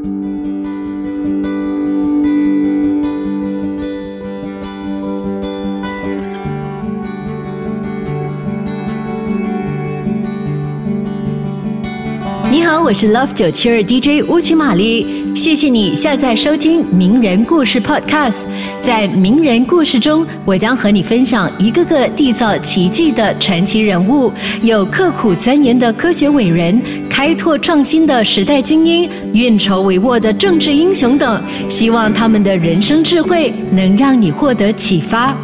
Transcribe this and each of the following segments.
你好，我是 Love 九七二 DJ 乌曲玛丽，谢谢你下载收听名人故事 Podcast。在名人故事中，我将和你分享一个个缔造奇迹的传奇人物，有刻苦钻研的科学伟人，开拓创新的时代精英，运筹帷幄的政治英雄等。希望他们的人生智慧能让你获得启发。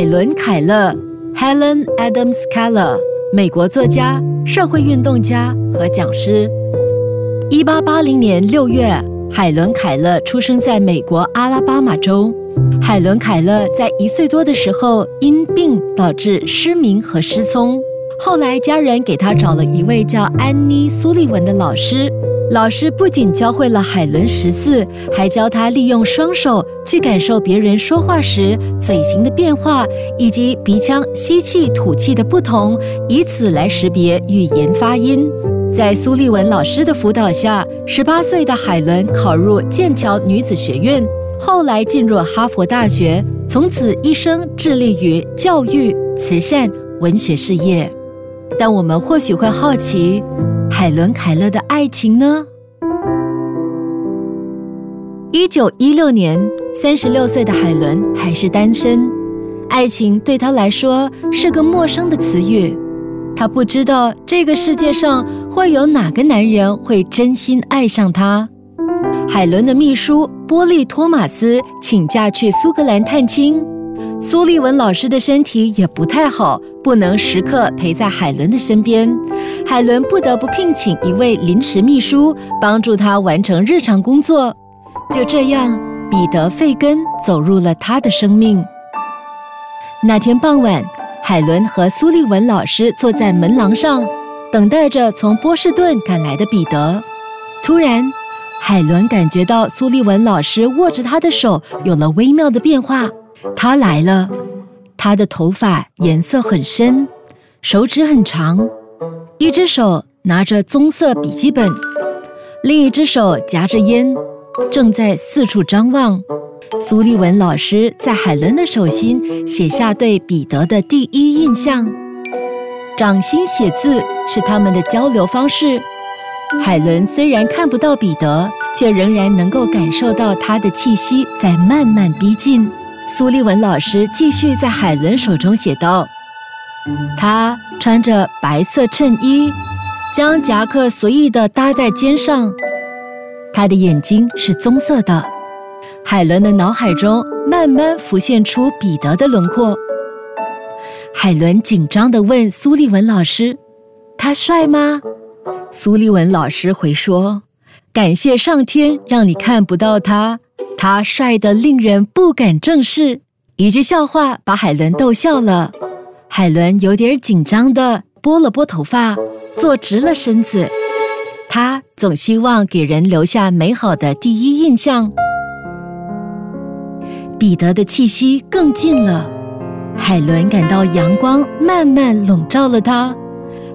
海伦·凯勒 （Helen Adams Keller），美国作家、社会运动家和讲师。一八八零年六月，海伦·凯勒出生在美国阿拉巴马州。海伦·凯勒在一岁多的时候因病导致失明和失聪，后来家人给他找了一位叫安妮·苏利文的老师。老师不仅教会了海伦识字，还教他利用双手去感受别人说话时嘴型的变化，以及鼻腔吸气、吐气的不同，以此来识别语言发音。在苏利文老师的辅导下，十八岁的海伦考入剑桥女子学院，后来进入哈佛大学，从此一生致力于教育、慈善、文学事业。但我们或许会好奇。海伦·凯勒的爱情呢？一九一六年，三十六岁的海伦还是单身，爱情对她来说是个陌生的词语。她不知道这个世界上会有哪个男人会真心爱上她。海伦的秘书波利·托马斯请假去苏格兰探亲，苏利文老师的身体也不太好。不能时刻陪在海伦的身边，海伦不得不聘请一位临时秘书帮助他完成日常工作。就这样，彼得·费根走入了他的生命。那天傍晚，海伦和苏利文老师坐在门廊上，等待着从波士顿赶来的彼得。突然，海伦感觉到苏利文老师握着他的手有了微妙的变化，他来了。他的头发颜色很深，手指很长，一只手拿着棕色笔记本，另一只手夹着烟，正在四处张望。苏利文老师在海伦的手心写下对彼得的第一印象，掌心写字是他们的交流方式。海伦虽然看不到彼得，却仍然能够感受到他的气息在慢慢逼近。苏立文老师继续在海伦手中写道：“他穿着白色衬衣，将夹克随意地搭在肩上。他的眼睛是棕色的。”海伦的脑海中慢慢浮现出彼得的轮廓。海伦紧张地问苏立文老师：“他帅吗？”苏立文老师回说：“感谢上天让你看不到他。”他帅得令人不敢正视，一句笑话把海伦逗笑了。海伦有点紧张地拨了拨头发，坐直了身子。他总希望给人留下美好的第一印象。彼得的气息更近了，海伦感到阳光慢慢笼罩了他，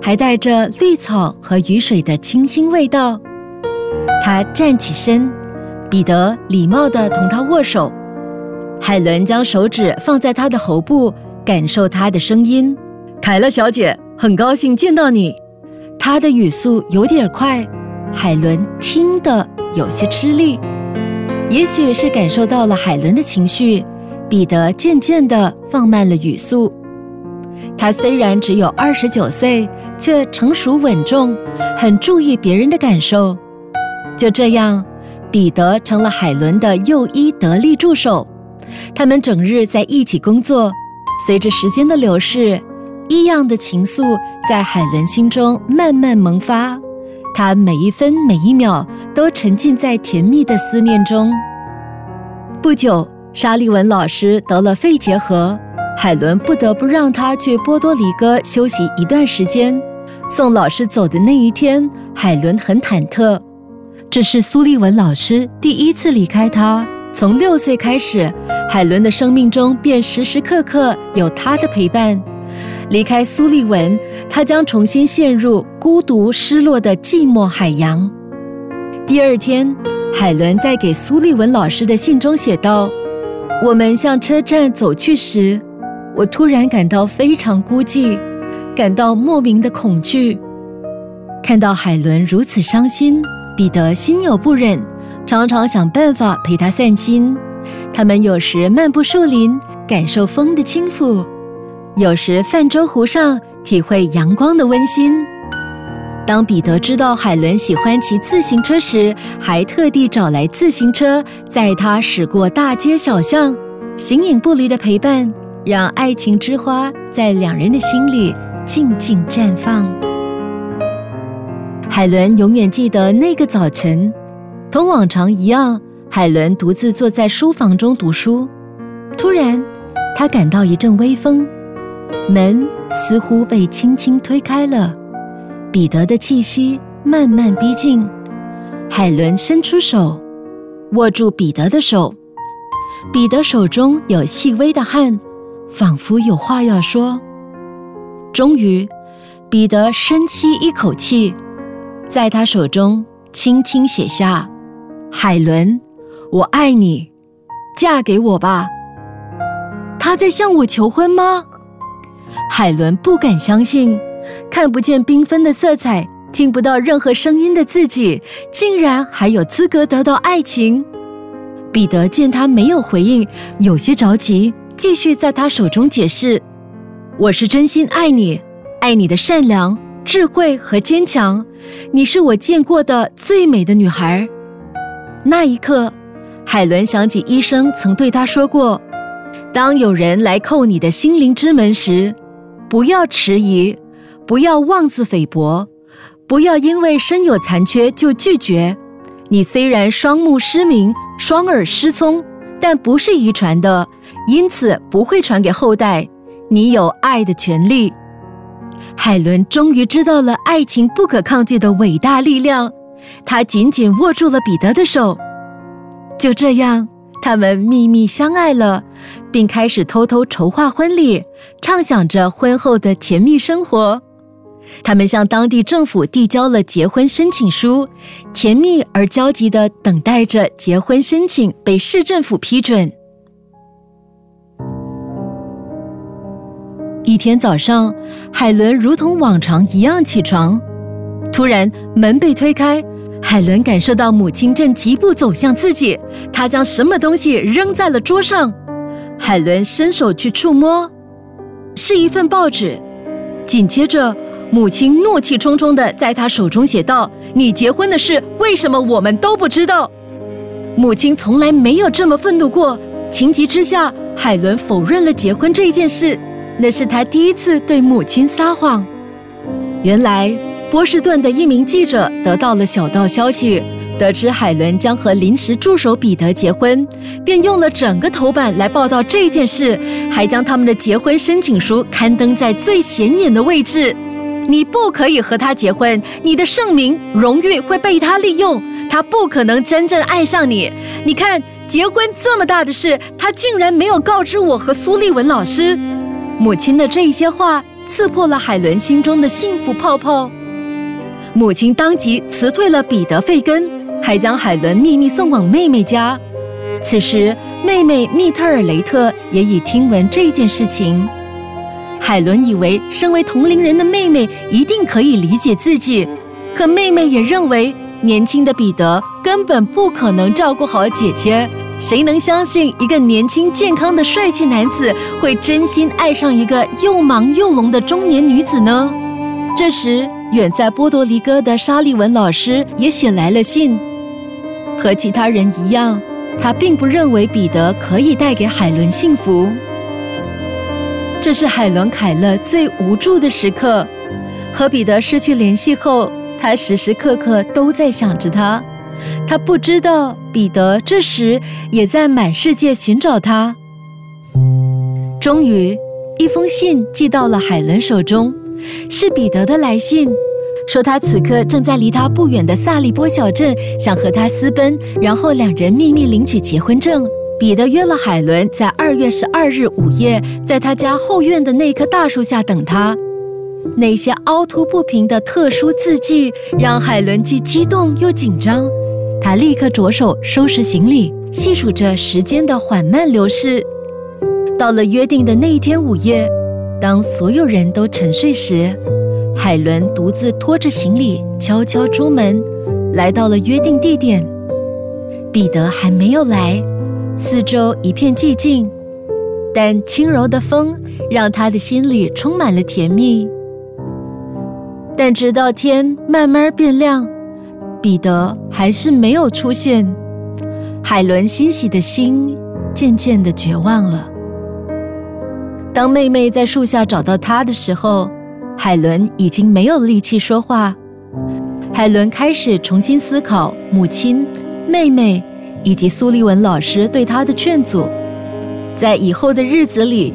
还带着绿草和雨水的清新味道。他站起身。彼得礼貌地同他握手，海伦将手指放在他的喉部，感受他的声音。凯勒小姐，很高兴见到你。他的语速有点快，海伦听得有些吃力。也许是感受到了海伦的情绪，彼得渐渐地放慢了语速。他虽然只有二十九岁，却成熟稳重，很注意别人的感受。就这样。彼得成了海伦的又一得力助手，他们整日在一起工作。随着时间的流逝，异样的情愫在海伦心中慢慢萌发，她每一分每一秒都沉浸在甜蜜的思念中。不久，沙利文老师得了肺结核，海伦不得不让他去波多黎各休息一段时间。送老师走的那一天，海伦很忐忑。这是苏利文老师第一次离开他。从六岁开始，海伦的生命中便时时刻刻有他的陪伴。离开苏利文，他将重新陷入孤独、失落的寂寞海洋。第二天，海伦在给苏利文老师的信中写道：“我们向车站走去时，我突然感到非常孤寂。”感到莫名的恐惧，看到海伦如此伤心，彼得心有不忍，常常想办法陪他散心。他们有时漫步树林，感受风的轻抚；有时泛舟湖上，体会阳光的温馨。当彼得知道海伦喜欢骑自行车时，还特地找来自行车载她驶过大街小巷，形影不离的陪伴，让爱情之花在两人的心里。静静绽放。海伦永远记得那个早晨，同往常一样，海伦独自坐在书房中读书。突然，她感到一阵微风，门似乎被轻轻推开了。彼得的气息慢慢逼近，海伦伸出手，握住彼得的手。彼得手中有细微的汗，仿佛有话要说。终于，彼得深吸一口气，在他手中轻轻写下：“海伦，我爱你，嫁给我吧。”他在向我求婚吗？海伦不敢相信，看不见缤纷的色彩，听不到任何声音的自己，竟然还有资格得到爱情。彼得见他没有回应，有些着急，继续在他手中解释。我是真心爱你，爱你的善良、智慧和坚强。你是我见过的最美的女孩。那一刻，海伦想起医生曾对她说过：“当有人来叩你的心灵之门时，不要迟疑，不要妄自菲薄，不要因为身有残缺就拒绝。你虽然双目失明、双耳失聪，但不是遗传的，因此不会传给后代。”你有爱的权利。海伦终于知道了爱情不可抗拒的伟大力量，她紧紧握住了彼得的手。就这样，他们秘密相爱了，并开始偷偷筹划婚礼，畅想着婚后的甜蜜生活。他们向当地政府递交了结婚申请书，甜蜜而焦急地等待着结婚申请被市政府批准。一天早上，海伦如同往常一样起床，突然门被推开，海伦感受到母亲正疾步走向自己。她将什么东西扔在了桌上，海伦伸手去触摸，是一份报纸。紧接着，母亲怒气冲冲地在她手中写道：“你结婚的事，为什么我们都不知道？”母亲从来没有这么愤怒过。情急之下，海伦否认了结婚这件事。那是他第一次对母亲撒谎。原来，波士顿的一名记者得到了小道消息，得知海伦将和临时助手彼得结婚，便用了整个头版来报道这件事，还将他们的结婚申请书刊登在最显眼的位置。你不可以和他结婚，你的盛名、荣誉会被他利用，他不可能真正爱上你。你看，结婚这么大的事，他竟然没有告知我和苏立文老师。母亲的这些话刺破了海伦心中的幸福泡泡。母亲当即辞退了彼得·费根，还将海伦秘密送往妹妹家。此时，妹妹密特尔雷特也已听闻这件事情。海伦以为，身为同龄人的妹妹一定可以理解自己，可妹妹也认为，年轻的彼得根本不可能照顾好姐姐。谁能相信一个年轻健康的帅气男子会真心爱上一个又忙又聋的中年女子呢？这时，远在波多黎各的沙利文老师也写来了信。和其他人一样，他并不认为彼得可以带给海伦幸福。这是海伦·凯勒最无助的时刻。和彼得失去联系后，他时时刻刻都在想着他。他不知道，彼得这时也在满世界寻找他。终于，一封信寄到了海伦手中，是彼得的来信，说他此刻正在离他不远的萨利波小镇，想和他私奔，然后两人秘密领取结婚证。彼得约了海伦在二月十二日午夜，在他家后院的那棵大树下等他。那些凹凸不平的特殊字迹让海伦既激动又紧张。他立刻着手收拾行李，细数着时间的缓慢流逝。到了约定的那一天午夜，当所有人都沉睡时，海伦独自拖着行李悄悄出门，来到了约定地点。彼得还没有来。四周一片寂静，但轻柔的风让他的心里充满了甜蜜。但直到天慢慢变亮，彼得还是没有出现。海伦欣喜的心渐渐的绝望了。当妹妹在树下找到他的时候，海伦已经没有力气说话。海伦开始重新思考母亲、妹妹。以及苏利文老师对他的劝阻，在以后的日子里，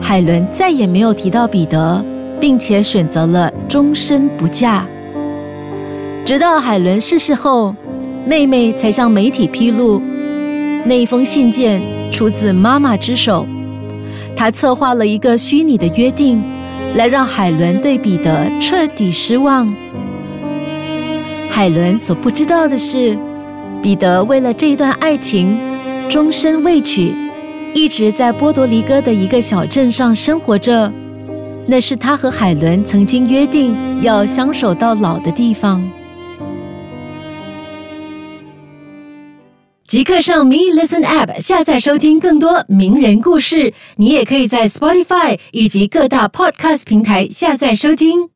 海伦再也没有提到彼得，并且选择了终身不嫁。直到海伦逝世后，妹妹才向媒体披露，那一封信件出自妈妈之手。她策划了一个虚拟的约定，来让海伦对彼得彻底失望。海伦所不知道的是。彼得为了这一段爱情，终身未娶，一直在波多黎各的一个小镇上生活着。那是他和海伦曾经约定要相守到老的地方。即刻上 Me Listen App 下载收听更多名人故事。你也可以在 Spotify 以及各大 Podcast 平台下载收听。